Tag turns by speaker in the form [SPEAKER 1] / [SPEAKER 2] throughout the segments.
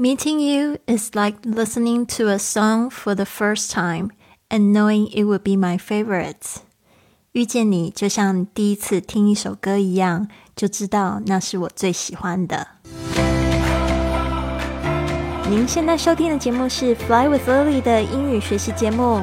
[SPEAKER 1] Meeting you is like listening to a song for the first time and knowing it would be my favorite. 遇见你就像第一次听一首歌一样，就知道那是我最喜欢的。您现在收听的节目是《Fly with Lily》的英语学习节目，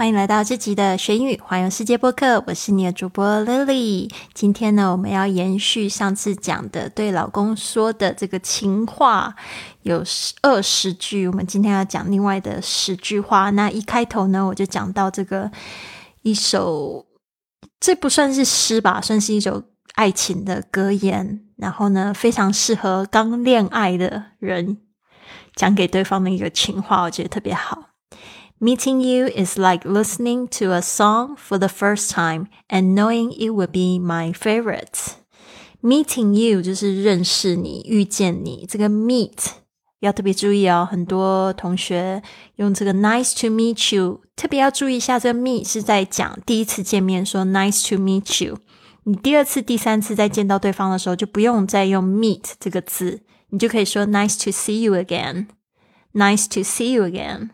[SPEAKER 1] 欢迎来到这集的学英语环游世界播客，我是你的主播 Lily。今天呢，我们要延续上次讲的对老公说的这个情话，有二十句。我们今天要讲另外的十句话。那一开头呢，我就讲到这个一首，这不算是诗吧，算是一首爱情的格言。然后呢，非常适合刚恋爱的人讲给对方的一个情话，我觉得特别好。Meeting you is like listening to a song for the first time and knowing it would be my favorite. Meeting you 就是认识你、遇见你。这个 meet 要特别注意哦，很多同学用这个 nice to meet you，特别要注意一下，这个 meet 是在讲第一次见面说 nice to meet you。你第二次、第三次再见到对方的时候，就不用再用 meet 这个字，你就可以说 nice to see you again。Nice to see you again。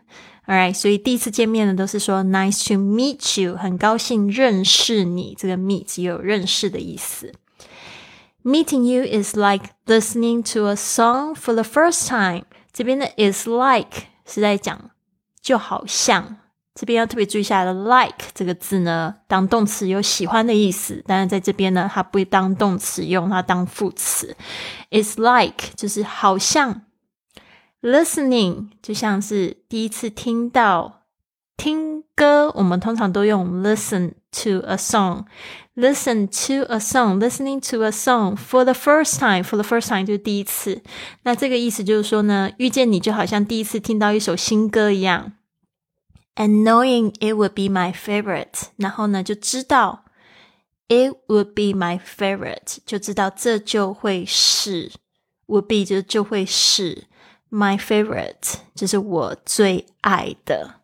[SPEAKER 1] Alright，所以第一次见面呢，都是说 nice to meet you，很高兴认识你。这个 meet 也有认识的意思。Meeting you is like listening to a song for the first time。这边的 is like 是在讲就好像，这边要特别注意一下的 like 这个字呢，当动词有喜欢的意思，但是在这边呢，它不会当动词用，它当副词。Is like 就是好像。Listening 就像是第一次听到听歌，我们通常都用 listen to a song。Listen to a song, listening to a song for the first time. For the first time 就是第一次。那这个意思就是说呢，遇见你就好像第一次听到一首新歌一样。And knowing it would be my favorite，然后呢就知道 it would be my favorite，就知道这就会是 would be 就就会是。My favorite 就是我最爱的。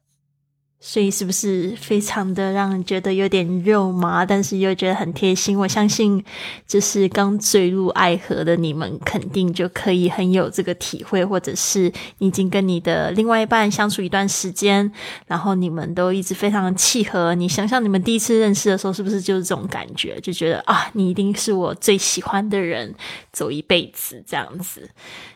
[SPEAKER 1] 所以是不是非常的让人觉得有点肉麻，但是又觉得很贴心？我相信，就是刚坠入爱河的你们，肯定就可以很有这个体会，或者是你已经跟你的另外一半相处一段时间，然后你们都一直非常的契合。你想想，你们第一次认识的时候，是不是就是这种感觉？就觉得啊，你一定是我最喜欢的人，走一辈子这样子。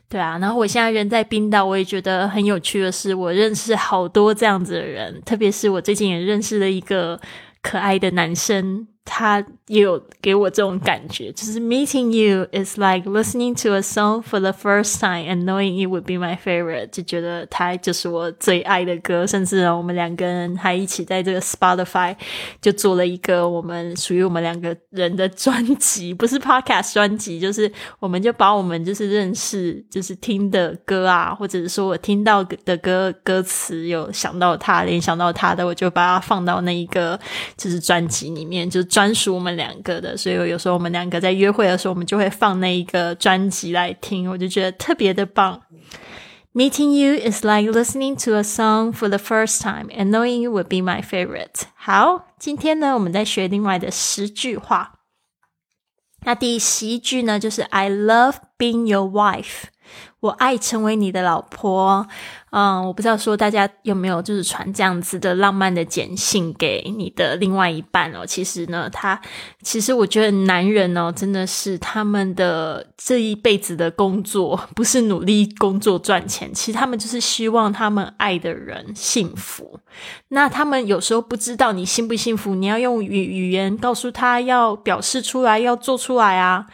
[SPEAKER 1] 对啊，然后我现在人在冰岛，我也觉得很有趣的是，我认识好多这样子的人，特别是我最近也认识了一个可爱的男生。他也有给我这种感觉，就是 meeting you is like listening to a song for the first time and knowing it would be my favorite，就觉得他就是我最爱的歌，甚至我们两个人还一起在这个 Spotify 就做了一个我们属于我们两个人的专辑，不是 podcast 专辑，就是我们就把我们就是认识就是听的歌啊，或者是说我听到的歌歌词有想到他联想到他的，我就把它放到那一个就是专辑里面就。专属我们两个的，所以有时候我们两个在约会的时候，我们就会放那一个专辑来听，我就觉得特别的棒。Meeting you is like listening to a song for the first time and knowing you would be my favorite。好，今天呢，我们在学另外的十句话。那第十一句呢，就是 I love being your wife。 我爱成为你的老婆。嗯，我不知道说大家有没有就是传这样子的浪漫的简信给你的另外一半哦。其实呢，他其实我觉得男人哦，真的是他们的这一辈子的工作 不是努力工作赚钱，其实他们就是希望他们爱的人幸福。那他们有时候不知道你幸不幸福，你要用语语言告诉他，要表示出来，要做出来啊。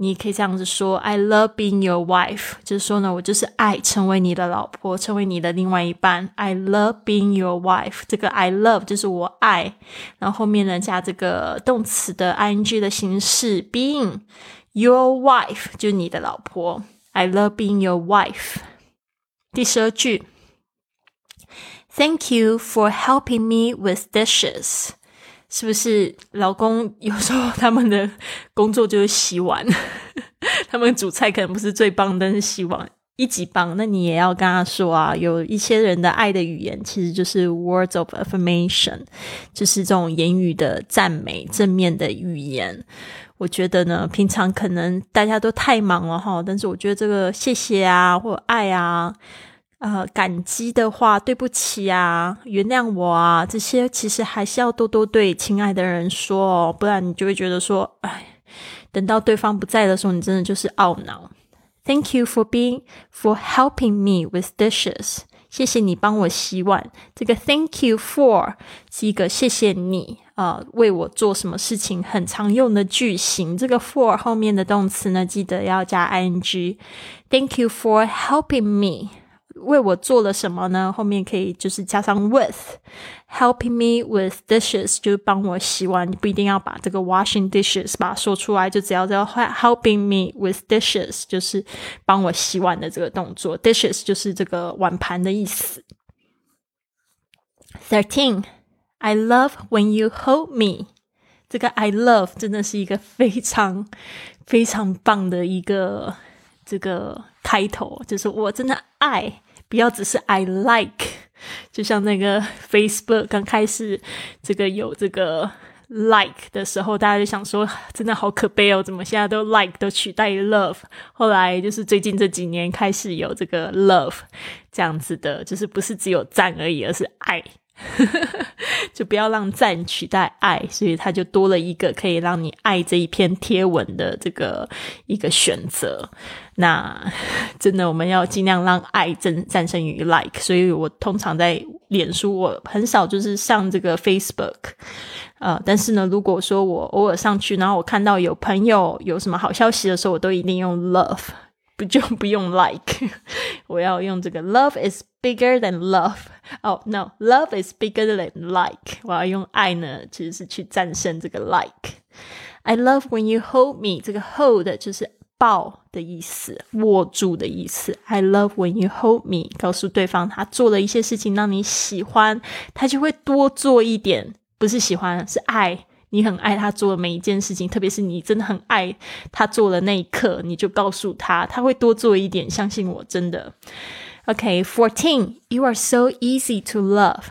[SPEAKER 1] 你可以这样子说：“I love being your wife。”就是说呢，我就是爱成为你的老婆，成为你的另外一半。I love being your wife。这个 I love 就是我爱，然后后面呢加这个动词的 ing 的形式，being your wife 就是你的老婆。I love being your wife。第十二句，Thank you for helping me with dishes。 是不是老公有时候他们的工作就是洗碗，他们煮菜可能不是最棒，但是洗碗一级棒。那你也要跟他说啊，有一些人的爱的语言其实就是 words of affirmation，就是这种言语的赞美、正面的语言。我觉得呢，平常可能大家都太忙了哈，但是我觉得这个谢谢啊，或爱啊。呃，感激的话，对不起啊，原谅我啊，这些其实还是要多多对亲爱的人说哦，不然你就会觉得说，哎，等到对方不在的时候，你真的就是懊恼。Thank you for being for helping me with dishes。谢谢你帮我洗碗。这个 Thank you for 是一个谢谢你啊，为我做什么事情很常用的句型。这个 for 后面的动词呢，记得要加 ing。Thank you for helping me。为我做了什么呢？后面可以就是加上 with，helping me with dishes，就是帮我洗碗。你不一定要把这个 washing dishes 把它说出来，就只要叫 helping me with dishes，就是帮我洗碗的这个动作。dishes 就是这个碗盘的意思。Thirteen，I love when you hold me。这个 I love 真的是一个非常非常棒的一个。这个开头就是我真的爱，不要只是 I like，就像那个 Facebook 刚开始这个有这个 like 的时候，大家就想说真的好可悲哦，怎么现在都 like 都取代 love？后来就是最近这几年开始有这个 love 这样子的，就是不是只有赞而已，而是爱。就不要让赞取代爱，所以他就多了一个可以让你爱这一篇贴文的这个一个选择。那 真的，我们要尽量让爱战战胜于 like。所以我通常在脸书，我很少就是上这个 Facebook。呃，但是呢，如果说我偶尔上去，然后我看到有朋友有什么好消息的时候，我都一定用 love。不就不用 like，我要用这个 love is bigger than love。哦，no，love is bigger than like。我要用爱呢，其实是去战胜这个 like。I love when you hold me。这个 hold 就是抱的意思，握住的意思。I love when you hold me。告诉对方他做了一些事情让你喜欢，他就会多做一点，不是喜欢，是爱。 你很爱他做的每一件事情，特别是你真的很爱他做的那一刻，你就告诉他，他会多做一点。相信我，真的。OK，fourteen，you are so easy to love。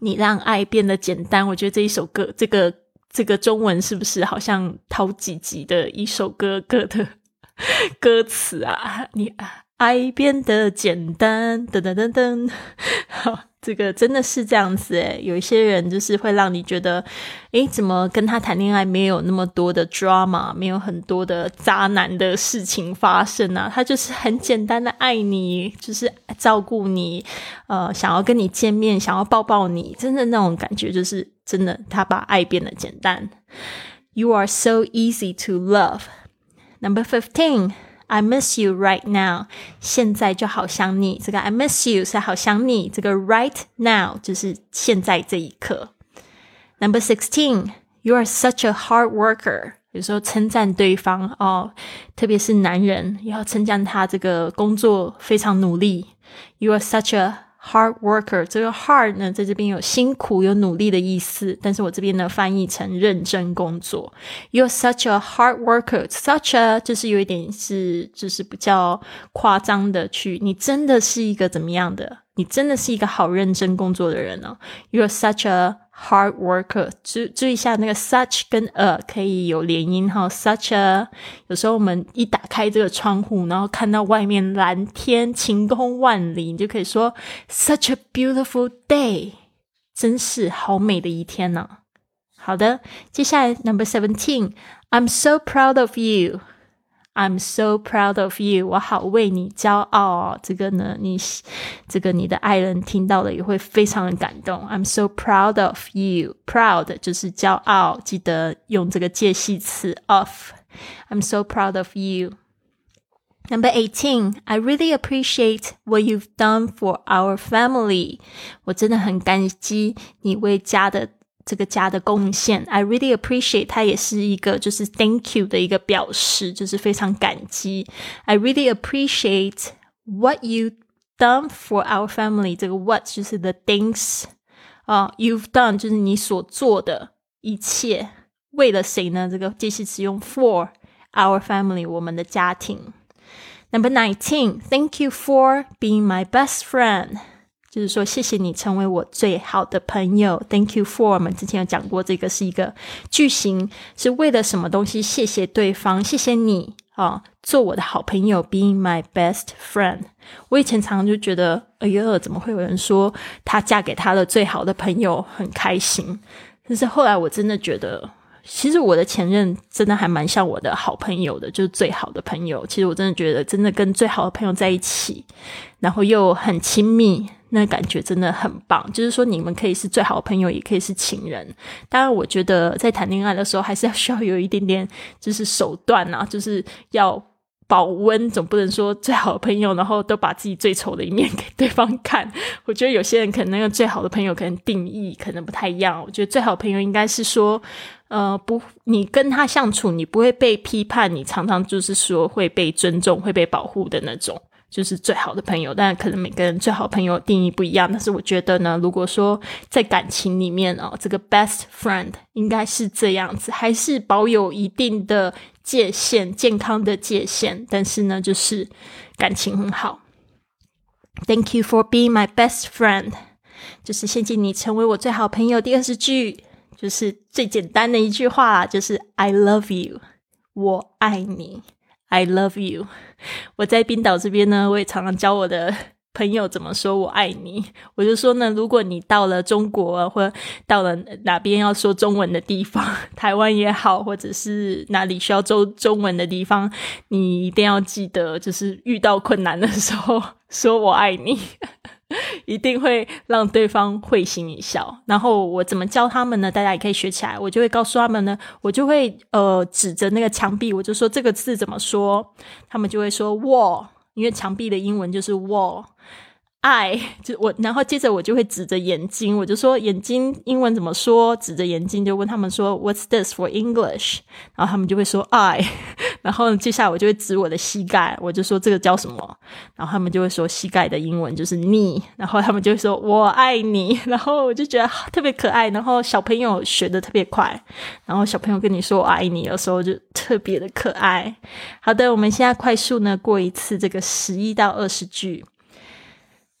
[SPEAKER 1] 你让爱变得简单。我觉得这一首歌，这个这个中文是不是好像好几集的一首歌歌的 歌词啊？你啊爱变得简单，噔噔噔噔，好。这个真的是这样子诶，有一些人就是会让你觉得，诶，怎么跟他谈恋爱没有那么多的 drama，没有很多的渣男的事情发生啊？他就是很简单的爱你，就是照顾你，呃，想要跟你见面，想要抱抱你，真的那种感觉就是真的，他把爱变得简单。You are so easy to love. Number fifteen. I miss you right now，现在就好想你。这个 I miss you 是好想你，这个 right now 就是现在这一刻。Number sixteen, you are such a hard worker。有时候称赞对方哦，特别是男人要称赞他这个工作非常努力。You are such a Hard worker，这个 hard 呢，在这边有辛苦、有努力的意思，但是我这边呢翻译成认真工作。You're such a hard worker，such a 就是有一点是就是比较夸张的去，你真的是一个怎么样的？你真的是一个好认真工作的人呢？You're such a hard worker，注注意一下那个 such 跟 a 可以有连音哈。Such a，有时候我们一打开这个窗户，然后看到外面蓝天晴空万里，你就可以说 such a beautiful day，真是好美的一天呢。好的，接下来 number seventeen，I'm so proud of you。I'm so proud of you，我好为你骄傲哦。这个呢，你这个你的爱人听到了也会非常的感动。I'm so proud of you，proud 就是骄傲，记得用这个介系词 of。I'm so proud of you。Number eighteen, I really appreciate what you've done for our family。我真的很感激你为家的 这个家的贡献，I really appreciate，它也是一个就是 thank you 的一个表示，就是非常感激。I really appreciate what you done for our family。这个 what 就是 the things 啊，you've done 就是你所做的一切，为了谁呢？这个介系词用 for our family 我们的家庭。Number nineteen, thank you for being my best friend。 就是说，谢谢你成为我最好的朋友。Thank you for 我们之前有讲过，这个是一个句型，是为了什么东西？谢谢对方，谢谢你啊，做我的好朋友，being my best friend。我以前常常就觉得，哎呀，怎么会有人说她嫁给她的最好的朋友很开心？但是后来我真的觉得。其实我的前任真的还蛮像我的好朋友的，就是最好的朋友。其实我真的觉得，真的跟最好的朋友在一起，然后又很亲密，那感觉真的很棒。就是说，你们可以是最好的朋友，也可以是情人。当然，我觉得在谈恋爱的时候，还是要需要有一点点就是手段啊，就是要。保温总不能说最好的朋友，然后都把自己最丑的一面给对方看。我觉得有些人可能那个最好的朋友可能定义可能不太一样。我觉得最好的朋友应该是说，呃，不，你跟他相处，你不会被批判，你常常就是说会被尊重、会被保护的那种。就是最好的朋友，但可能每个人最好朋友定义不一样。但是我觉得呢，如果说在感情里面哦，这个 best friend 应该是这样子，还是保有一定的界限、健康的界限。但是呢，就是感情很好。Thank you for being my best friend，就是谢谢你成为我最好朋友。第二十句就是最简单的一句话，就是 I love you，我爱你。I love you。我在冰岛这边呢，我也常常教我的朋友怎么说我爱你。我就说呢，如果你到了中国或到了哪边要说中文的地方，台湾也好，或者是哪里需要中中文的地方，你一定要记得，就是遇到困难的时候 说我爱你。一定会让对方会心一笑。然后我怎么教他们呢？大家也可以学起来。我就会告诉他们呢，我就会呃指着那个墙壁，我就说这个字怎么说，他们就会说 wall，因为墙壁的英文就是 wall。爱 就我，然后接着我就会指着眼睛，我就说眼睛英文怎么说？指着眼睛就问他们说 What's this for English？然后他们就会说 I。然后接下来我就会指我的膝盖，我就说这个叫什么？然后他们就会说膝盖的英文就是 knee。然后他们就会说我爱你。然后我就觉得特别可爱。然后小朋友学的特别快。然后小朋友跟你说我爱你的时候就特别的可爱。好的，我们现在快速呢过一次这个十一到二十句。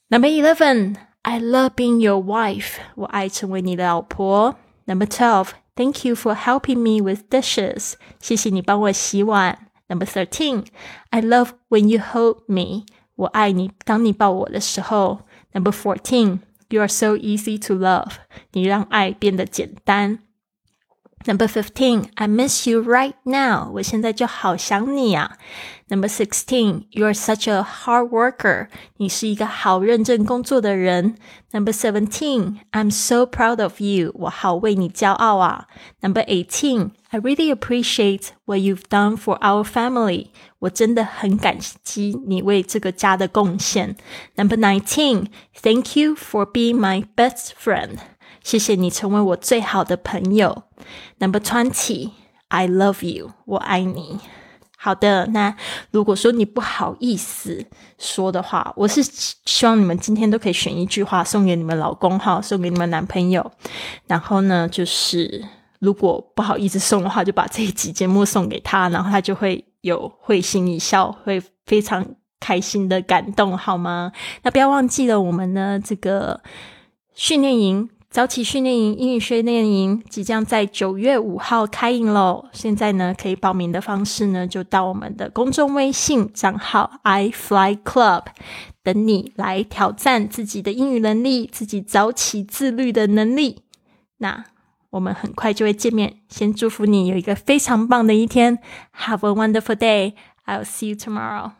[SPEAKER 1] Number eleven, I love being your wife. 我爱成为你的老婆。Number twelve, thank you for helping me with dishes. 谢谢你帮我洗碗。Number thirteen, I love when you hold me. 我爱你当你抱我的时候。Number fourteen, you are so easy to love. 你让爱变得简单。 Number fifteen, I miss you right now. 我现在就好想你啊。Number sixteen, you are such a hard worker. 你是一个好认真工作的人。Number seventeen, I'm so proud of you. 我好为你骄傲啊。Number eighteen, I really appreciate what you've done for our family. 我真的很感激你为这个家的贡献。Number nineteen, thank you for being my best friend. 谢谢你成为我最好的朋友。Number twenty, I love you，我爱你。好的，那如果说你不好意思说的话，我是希望你们今天都可以选一句话送给你们老公哈，送给你们男朋友。然后呢，就是如果不好意思送的话，就把这一集节目送给他，然后他就会有会心一笑，会非常开心的感动，好吗？那不要忘记了我们的这个训练营。早起训练营英语训练营即将在九月五号开营喽！现在呢，可以报名的方式呢，就到我们的公众微信账号 i fly club，等你来挑战自己的英语能力，自己早起自律的能力。那我们很快就会见面，先祝福你有一个非常棒的一天，Have a wonderful day! I'll see you tomorrow.